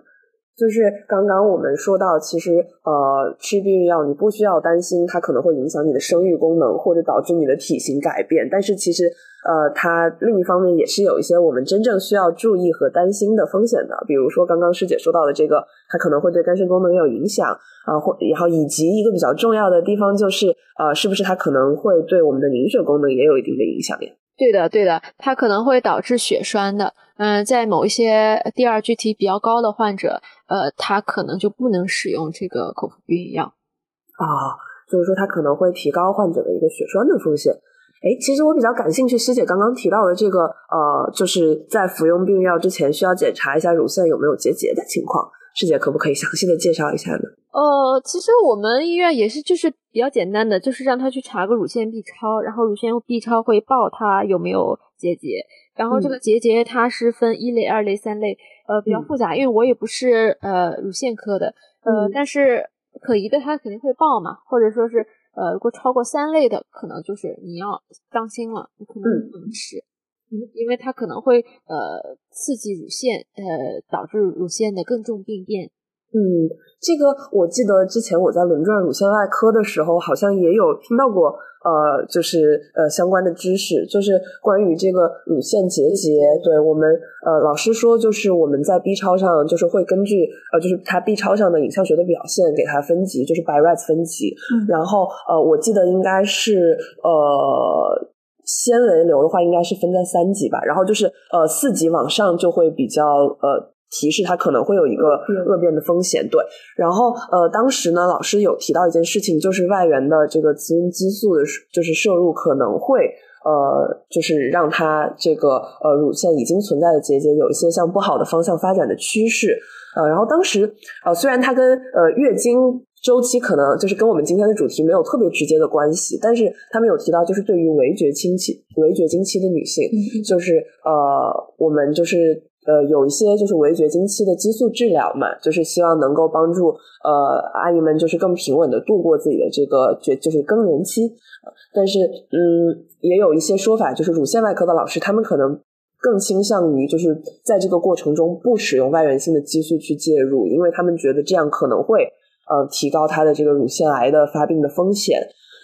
就是刚刚我们说到，其实呃，吃避孕药你不需要担心它可能会影响你的生育功能，或者导致你的体型改变。但是其实呃，它另一方面也是有一些我们真正需要注意和担心的风险的。比如说刚刚师姐说到的这个，它可能会对肝肾功能有影响啊，或然后以及一个比较重要的地方就是呃，是不是它可能会对我们的凝血功能也有一定的影响呀？对的，对的，它可能会导致血栓的。嗯、在某一些第二具体比较高的患者，呃，他可能就不能使用这个口服避孕药。啊，就是说它可能会提高患者的一个血栓的风险。哎，其实我比较感兴趣，师姐刚刚提到的这个，呃，就是在服用避孕药之前需要检查一下乳腺有没有结节的情况，师姐可不可以详细的介绍一下呢？呃，其实我们医院也是，就是比较简单的，就是让他去查个乳腺 B 超，然后乳腺 B 超会报他有没有结节，然后这个结节它是分一类、二类、三类，呃，比较嗯复杂，因为我也不是呃乳腺科的，呃，嗯但是可疑的它肯定会报嘛，或者说是呃，如果超过三类的，可能就是你要当心了，你可能嗯不能吃。因为它可能会呃刺激乳腺，呃导致乳腺的更重病变。嗯，这个我记得之前我在轮转乳腺外科的时候，好像也有听到过，呃，就是呃相关的知识，就是关于这个乳腺结节。对我们呃老师说，就是我们在 B 超上，就是会根据呃就是它 B 超上的影像学的表现给它分级，就是 by RAS 分级。嗯然后呃，我记得应该是呃。纤维瘤的话，应该是分在三级吧，然后就是呃四级往上就会比较呃提示它可能会有一个恶变的风险，对。然后呃当时呢，老师有提到一件事情，就是外源的这个雌孕激素的，就是摄入可能会呃就是让它这个呃乳腺已经存在的结节有一些向不好的方向发展的趋势，呃，然后当时呃虽然它跟呃月经周期可能就是跟我们今天的主题没有特别直接的关系，但是他们有提到，就是对于围绝经期、围绝经期的女性，就是呃，我们就是呃有一些就是围绝经期的激素治疗嘛，就是希望能够帮助呃阿姨们就是更平稳的度过自己的这个绝就是更年期。但是嗯，也有一些说法，就是乳腺外科的老师他们可能。更倾向于就是在这个过程中不使用外源性的激素去介入，因为他们觉得这样可能会呃提高他的这个乳腺癌的发病的风险。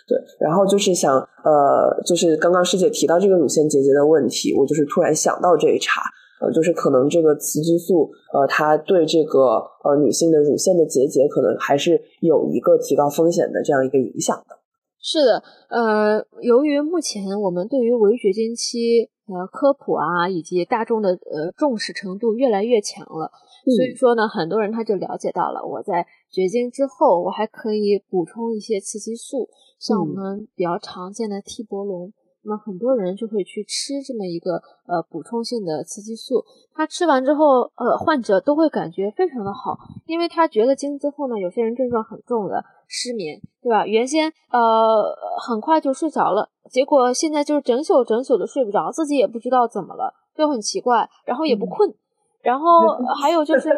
对，然后就是想呃，就是刚刚师姐提到这个乳腺结节的问题，我就是突然想到这一茬，呃，就是可能这个雌激素呃，它对这个呃女性的乳腺的结节可能还是有一个提高风险的这样一个影响的。是的，呃，由于目前我们对于围绝经期呃科普啊，以及大众的呃重视程度越来越强了，所以说呢，很多人他就了解到了，我在绝经之后，我还可以补充一些雌激素，像我嗯们比较常见的替勃龙。那么很多人就会去吃这么一个呃补充性的雌激素，他吃完之后，呃，患者都会感觉非常的好，因为他绝了经之后呢，有些人症状很重的，失眠，对吧？原先呃很快就睡着了，结果现在就是整宿整宿的睡不着，自己也不知道怎么了，就很奇怪，然后也不困，然后还有就是。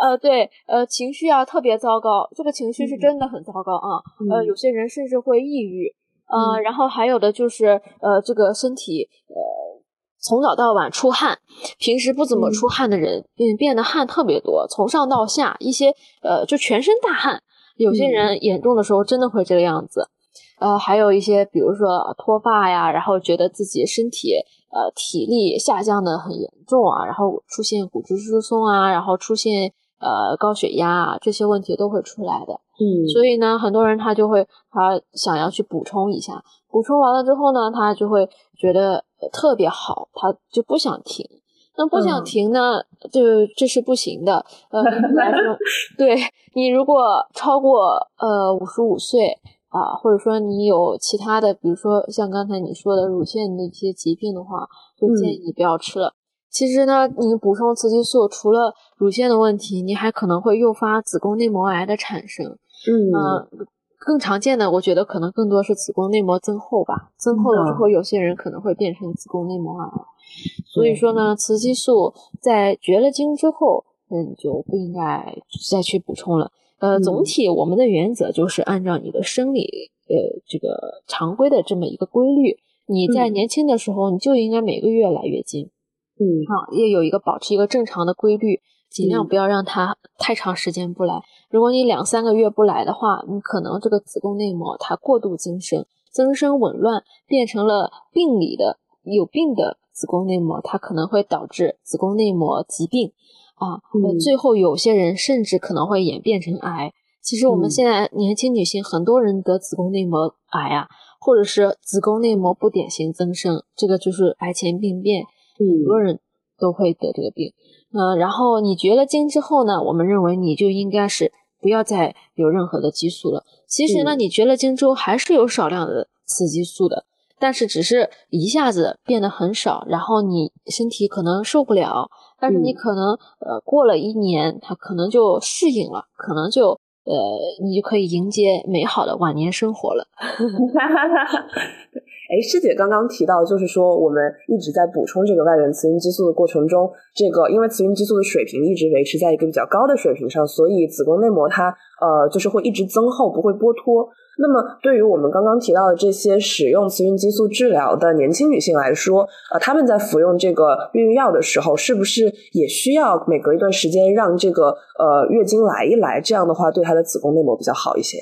呃对呃情绪啊特别糟糕，这个情绪是真的很糟糕啊，呃有些人甚至会抑郁，呃然后还有的就是呃这个身体呃。从早到晚出汗，平时不怎么出汗的人嗯变得汗特别多，从上到下一些呃就全身大汗。有些人严重的时候真的会这个样子。呃，还有一些比如说脱发呀，然后觉得自己身体呃体力下降的很严重啊，然后出现骨质疏松啊，然后出现呃高血压啊，这些问题都会出来的。嗯，所以呢，很多人他就会他想要去补充一下，补充完了之后呢，他就会觉得。特别好，他就不想停。那不想停呢，就这是不行的。呃，来说，对你如果超过呃五十五岁啊，或者说你有其他的，比如说像刚才你说的乳腺的一些疾病的话，就建议你不要吃了。其实呢，你补充雌激素，除了乳腺的问题，你还可能会诱发子宫内膜癌的产生。嗯。更常见的，我觉得可能更多是子宫内膜增厚吧。增厚了之后，有些人可能会变成子宫内膜癌。所以说呢，雌激素在绝了经之后，嗯，就不应该再去补充了。呃，总体我们的原则就是按照你的生理，呃，这个常规的这么一个规律。你在年轻的时候，你就应该每个月来月经。嗯，好，也有一个保持一个正常的规律。尽量不要让它太长时间不来。如果你两三个月不来的话，你可能这个子宫内膜它过度增生，增生紊乱变成了病理的有病的子宫内膜，它可能会导致子宫内膜疾病啊。最后有些人甚至可能会演变成癌。其实我们现在年轻女性很多人得子宫内膜癌啊，或者是子宫内膜不典型增生，这个就是癌前病变，很多人都会得这个病。嗯，然后你绝了经之后呢，我们认为你就应该是不要再有任何的激素了。其实呢，你绝了经之后还是有少量的雌激素的，但是只是一下子变得很少，然后你身体可能受不了，但是你可能呃过了一年，它可能就适应了，可能就呃你就可以迎接美好的晚年生活了。哎，师姐刚刚提到，就是说我们一直在补充这个外源雌孕激素的过程中，这个因为雌孕激素的水平一直维持在一个比较高的水平上，所以子宫内膜它呃就是会一直增厚，不会剥脱。那么对于我们刚刚提到的这些使用雌孕激素治疗的年轻女性来说，呃，她们在服用这个避孕药的时候，是不是也需要每隔一段时间让这个呃月经来一来？这样的话，对她的子宫内膜比较好一些。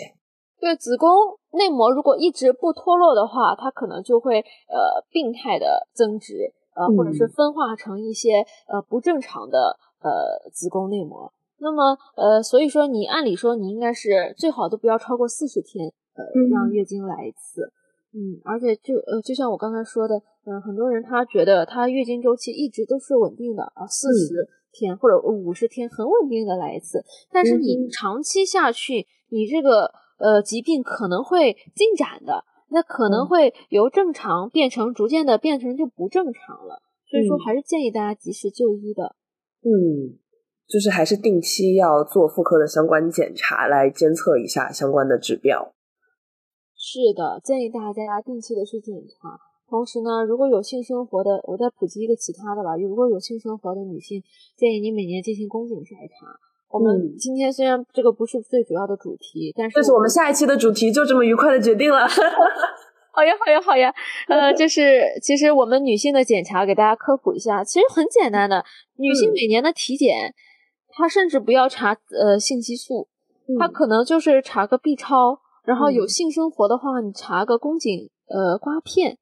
对子宫内膜如果一直不脱落的话，它可能就会呃病态的增殖，呃或者是分化成一些呃不正常的呃子宫内膜。那么呃所以说你按理说你应该是最好都不要超过四十天呃让月经来一次，嗯而且就呃就像我刚才说的，嗯很多人他觉得他月经周期一直都是稳定的啊四十天或者五十天很稳定的来一次，但是你长期下去你这个。呃，疾病可能会进展的，那可能会由正常变成逐渐的变成就不正常了，所以说还是建议大家及时就医的。嗯，就是还是定期要做妇科的相关检查来监测一下相关的指标。是的，建议大家定期的去检查。同时呢，如果有性生活的，我再普及一个其他的吧。如果有性生活的女性，建议你每年进行宫颈筛查。我们今天虽然这个不是最主要的主题，但是这是我们下一期的主题，就这么愉快的决定了。好呀，好呀，好呀。呃，就是其实我们女性的检查，给大家科普一下，其实很简单的。女性每年的体检，她甚至不要查呃性激素，她可能就是查个 B 超，然后有性生活的话，你查个宫颈呃刮片，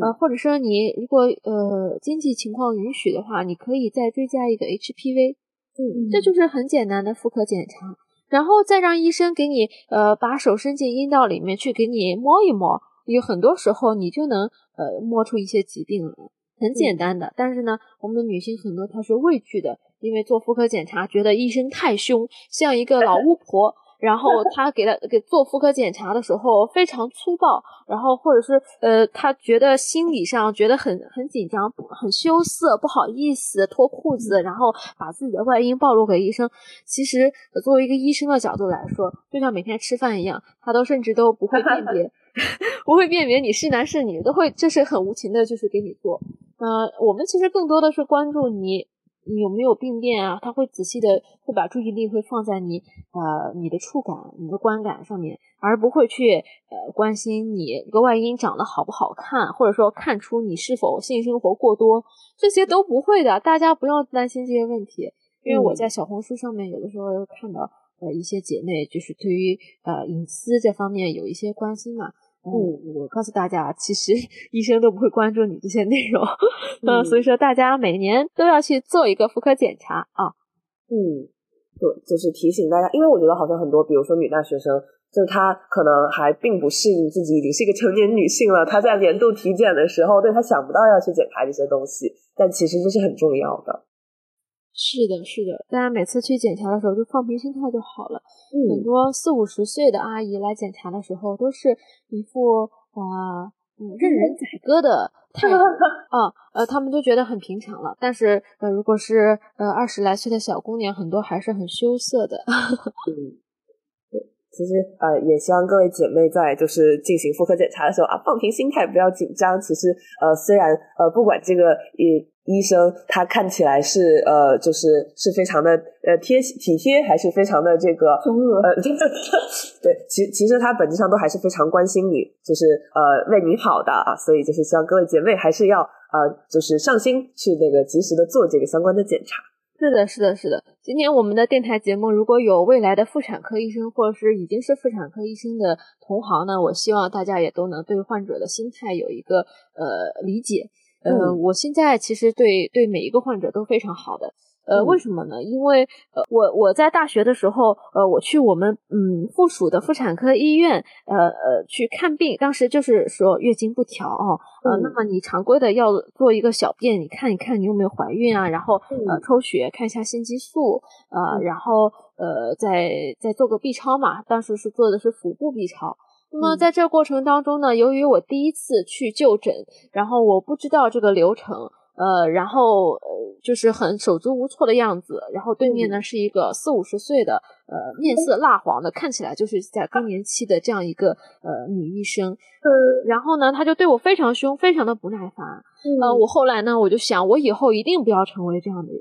呃，或者说你如果呃经济情况允许的话，你可以再追加一个 HPV。嗯，这就是很简单的妇科检查，然后再让医生给你呃把手伸进阴道里面去给你摸一摸，有很多时候你就能呃摸出一些疾病来，很简单的。但是呢，我们的女性很多她是畏惧的，因为做妇科检查觉得医生太凶，像一个老巫婆，然后 他给他给做妇科检查的时候非常粗暴，然后或者是呃，他觉得心理上觉得很很紧张、很羞涩、不好意思脱裤子，然后把自己的外阴暴露给医生。其实作为一个医生的角度来说，就像每天吃饭一样，他都甚至都不会辨别，不会辨别你是男是女，都会就是很无情的，就是给你做。呃，我们其实更多的是关注你。你有没有病变啊？他会仔细的，会把注意力会放在你呃你的触感、你的观感上面，而不会去呃关心你个外阴长得好不好看，或者说看出你是否性生活过多，这些都不会的。大家不要担心这些问题，因为我在小红书上面有的时候看到呃一些姐妹就是对于呃隐私这方面有一些关心嘛。嗯，我告诉大家，其实 医生都不会关注你这些内容，嗯，所以说大家每年都要去做一个妇科检查啊。嗯，对，就是提醒大家，因为我觉得好像很多，比如说女大学生，就是她可能还并不适应自己已经是一个成年女性了，她在年度体检的时候，对她想不到要去检查这些东西，但其实这是很重要的。是的，是的，大家每次去检查的时候就放平心态就好了。很多四五十岁的阿姨来检查的时候，都是一副啊，嗯，任人宰割的 态度啊，呃，他们都觉得很平常了。但是，呃，如果是呃二十来岁的小姑娘，很多还是很羞涩的。其实呃，也希望各位姐妹在就是进行妇科检查的时候啊，放平心态，不要紧张。其实呃，虽然呃，不管这个医医生他看起来是呃，就是是非常的呃贴体贴，还是非常的这个呃，对，其其实他本质上都还是非常关心你，就是呃为你好的啊。所以就是希望各位姐妹还是要呃，就是上心去那个及时的做这个相关的检查。是的，是的，是的。今天我们的电台节目，如果有未来的妇产科医生，或者是已经是妇产科医生的同行呢，我希望大家也都能对患者的心态有一个呃理解。呃，我现在其实对对每一个患者都非常好的。呃，为什么呢？因为呃，我我在大学的时候，呃，我去我们嗯附属的妇产科医院，呃呃去看病，当时就是说月经不调哦，呃，那么你常规的要做一个小便，你看一看你有没有怀孕啊，然后呃抽血看一下性激素，呃，然后呃再再做个 B 超嘛，当时是做的是腹部 B 超。那么在这过程当中呢，由于我第一次去就诊，然后我不知道这个流程。呃，然后呃，就是很手足无措的样子。然后对面呢是一个四五十岁的，呃，面色蜡黄的，看起来就是在更年期的这样一个呃女医生。嗯，然后呢，他就对我非常凶，非常的不耐烦。呃，我后来呢，我就想，我以后一定不要成为这样的人。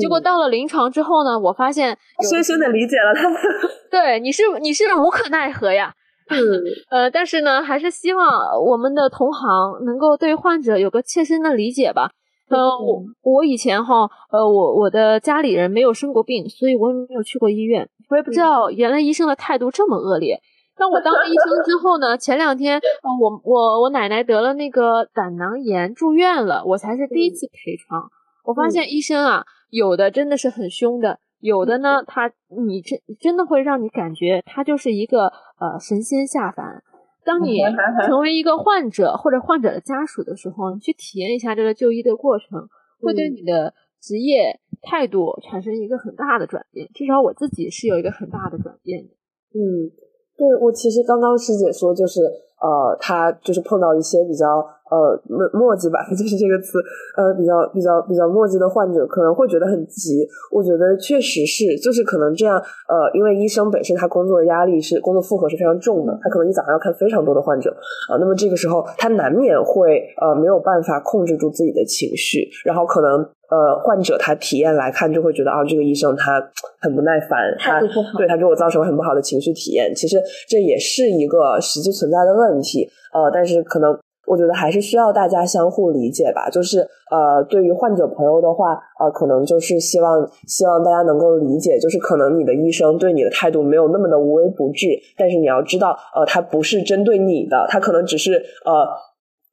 结果到了临床之后呢，我发现深深的理解了他。对，你是你是无可奈何呀。嗯，呃，但是呢，还是希望我们的同行能够对患者有个切身的理解吧。呃，我我以前哈，呃，我我的家里人没有生过病，所以我也没有去过医院，我也不知道原来医生的态度这么恶劣。当我当了医生之后呢，前两天，呃，我我我奶奶得了那个胆囊炎住院了，我才是第一次陪床。我发现医生啊，有的真的是很凶的，有的呢，他你真真的会让你感觉他就是一个呃神仙下凡。当你成为一个患者或者患者的家属的时候，你去体验一下这个就医的过程，会对你的职业态度产生一个很大的转变。至少我自己是有一个很大的转变的。嗯，对我其实刚刚师姐说就是。呃，他就是碰到一些比较呃墨墨迹吧，就是这个词，呃，比较比较比较墨迹的患者，可能会觉得很急。我觉得确实是，就是可能这样，呃，因为医生本身他工作压力是工作负荷是非常重的，他可能一早上要看非常多的患者啊，那么这个时候他难免会呃没有办法控制住自己的情绪，然后可能。呃，患者他体验来看就会觉得啊，这个医生他很不耐烦，他对他给我造成了很不好的情绪体验。其实这也是一个实际存在的问题。呃，但是可能我觉得还是需要大家相互理解吧。就是呃，对于患者朋友的话，呃，可能就是希望希望大家能够理解，就是可能你的医生对你的态度没有那么的无微不至，但是你要知道，呃，他不是针对你的，他可能只是呃。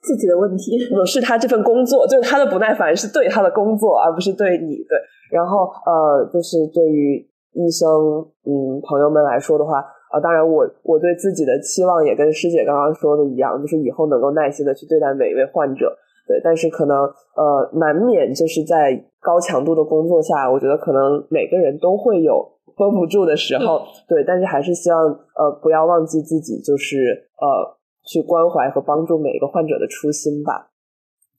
自己的问题，不是他这份工作，就是他的不耐烦是对他的工作，而不是对你。对，然后呃，就是对于医生嗯朋友们来说的话，啊，当然我我对自己的期望也跟师姐刚刚说的一样，就是以后能够耐心的去对待每一位患者。对，但是可能呃，难免就是在高强度的工作下，我觉得可能每个人都会有 绷不住的时候。对，但是还是希望呃，不要忘记自己，就是呃，去关怀和帮助每一个患者的初心吧。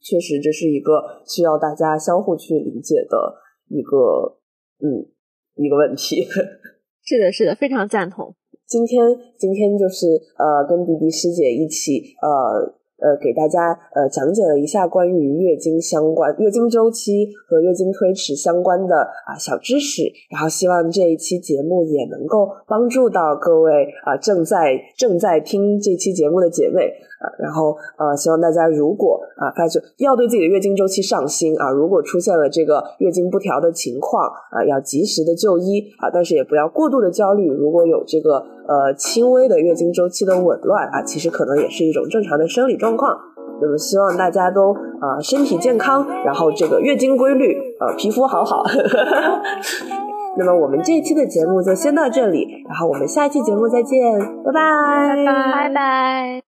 确实，这是一个需要大家相互去理解的一个嗯一个问题。是的，是的，非常赞同。今天，今天就是呃，跟迪迪师姐一起呃。呃，给大家呃讲解了一下关于月经相关、月经周期和月经推迟相关的啊小知识，然后希望这一期节目也能够帮助到各位啊正在正在听这期节目的姐妹啊，然后呃希望大家如果啊发觉要对自己的月经周期上心啊，如果出现了这个月经不调的情况啊，要及时的就医啊，但是也不要过度的焦虑，如果有这个呃轻微的月经周期的紊乱啊，其实可能也是一种正常的生理状。况，那么希望大家都啊身体健康，然后这个月经规律，呃皮肤好好。那么我们这一期的节目就先到这里，然后我们下一期节目再见，拜拜，拜拜，拜拜。